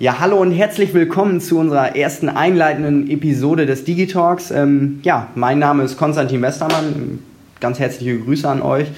Ja, hallo und herzlich willkommen zu unserer ersten einleitenden Episode des Digitalks. Ähm, ja, mein Name ist Konstantin Westermann. Ganz herzliche Grüße an euch.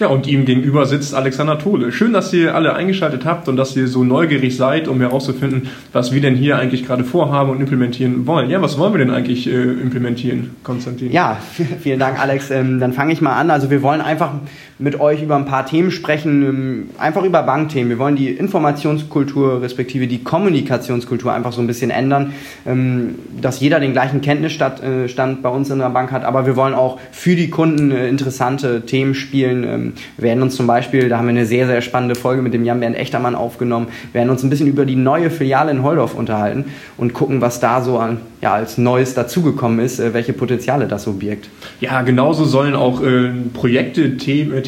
Ja, und ihm gegenüber sitzt Alexander Tole. Schön, dass ihr alle eingeschaltet habt und dass ihr so neugierig seid, um herauszufinden, was wir denn hier eigentlich gerade vorhaben und implementieren wollen. Ja, was wollen wir denn eigentlich äh, implementieren, Konstantin? Ja, vielen Dank, Alex. Ähm, dann fange ich mal an. Also wir wollen einfach mit euch über ein paar Themen sprechen, ähm, einfach über Bankthemen. Wir wollen die Informationskultur respektive die Kommunikationskultur einfach so ein bisschen ändern, ähm, dass jeder den gleichen Kenntnisstand äh, bei uns in der Bank hat, aber wir wollen auch für die Kunden äh, interessante Themen spielen. Ähm, wir werden uns zum Beispiel, da haben wir eine sehr, sehr spannende Folge mit dem Jan-Bernd Echtermann aufgenommen, werden uns ein bisschen über die neue Filiale in Holdorf unterhalten und gucken, was da so an, ja, als Neues dazugekommen ist, äh, welche Potenziale das so birgt. Ja, genauso sollen auch äh, Projekte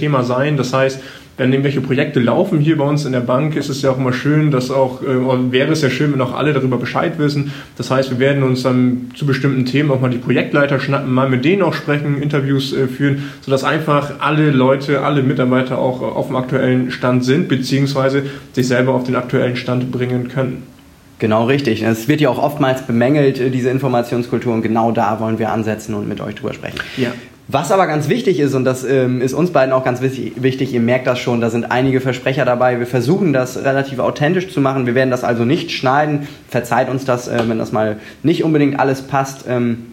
Thema sein. Das heißt, wenn irgendwelche Projekte laufen hier bei uns in der Bank, ist es ja auch immer schön, dass auch, äh, wäre es ja schön, wenn auch alle darüber Bescheid wissen. Das heißt, wir werden uns dann zu bestimmten Themen auch mal die Projektleiter schnappen, mal mit denen auch sprechen, Interviews äh, führen, sodass einfach alle Leute, alle Mitarbeiter auch auf dem aktuellen Stand sind, beziehungsweise sich selber auf den aktuellen Stand bringen können. Genau richtig. Es wird ja auch oftmals bemängelt, äh, diese Informationskultur, und genau da wollen wir ansetzen und mit euch drüber sprechen. Ja. Was aber ganz wichtig ist, und das ähm, ist uns beiden auch ganz wichtig, ihr merkt das schon, da sind einige Versprecher dabei. Wir versuchen das relativ authentisch zu machen. Wir werden das also nicht schneiden. Verzeiht uns das, äh, wenn das mal nicht unbedingt alles passt. Ähm,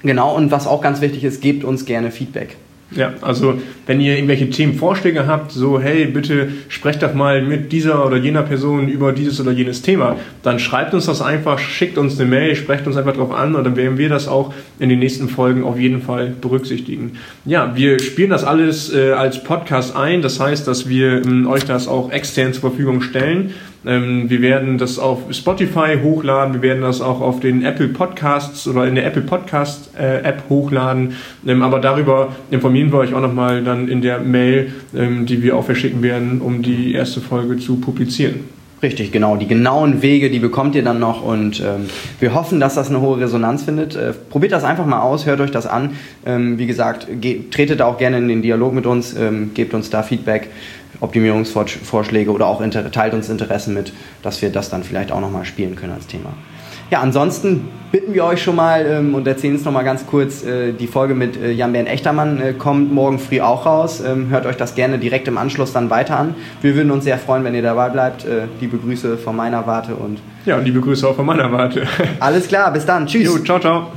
genau, und was auch ganz wichtig ist, gebt uns gerne Feedback. Ja, also wenn ihr irgendwelche Themenvorschläge habt, so hey, bitte sprecht doch mal mit dieser oder jener Person über dieses oder jenes Thema, dann schreibt uns das einfach, schickt uns eine Mail, sprecht uns einfach drauf an und dann werden wir das auch in den nächsten Folgen auf jeden Fall berücksichtigen. Ja, wir spielen das alles äh, als Podcast ein, das heißt, dass wir ähm, euch das auch extern zur Verfügung stellen. Ähm, wir werden das auf Spotify hochladen, wir werden das auch auf den Apple Podcasts oder in der Apple Podcast äh, App hochladen. Ähm, aber darüber informieren wir euch auch nochmal dann in der Mail, ähm, die wir auch verschicken werden, um die erste Folge zu publizieren. Richtig, genau. Die genauen Wege, die bekommt ihr dann noch und ähm, wir hoffen, dass das eine hohe Resonanz findet. Äh, probiert das einfach mal aus, hört euch das an. Ähm, wie gesagt, tretet auch gerne in den Dialog mit uns, ähm, gebt uns da Feedback. Optimierungsvorschläge oder auch teilt uns Interessen mit, dass wir das dann vielleicht auch nochmal spielen können als Thema. Ja, ansonsten bitten wir euch schon mal ähm, und erzählen es nochmal ganz kurz, äh, die Folge mit äh, Jan-Bernd Echtermann äh, kommt morgen früh auch raus. Ähm, hört euch das gerne direkt im Anschluss dann weiter an. Wir würden uns sehr freuen, wenn ihr dabei bleibt. Äh, liebe Grüße von meiner Warte und... Ja, und liebe Grüße auch von meiner Warte. Alles klar, bis dann. Tschüss. Jo, ciao, ciao.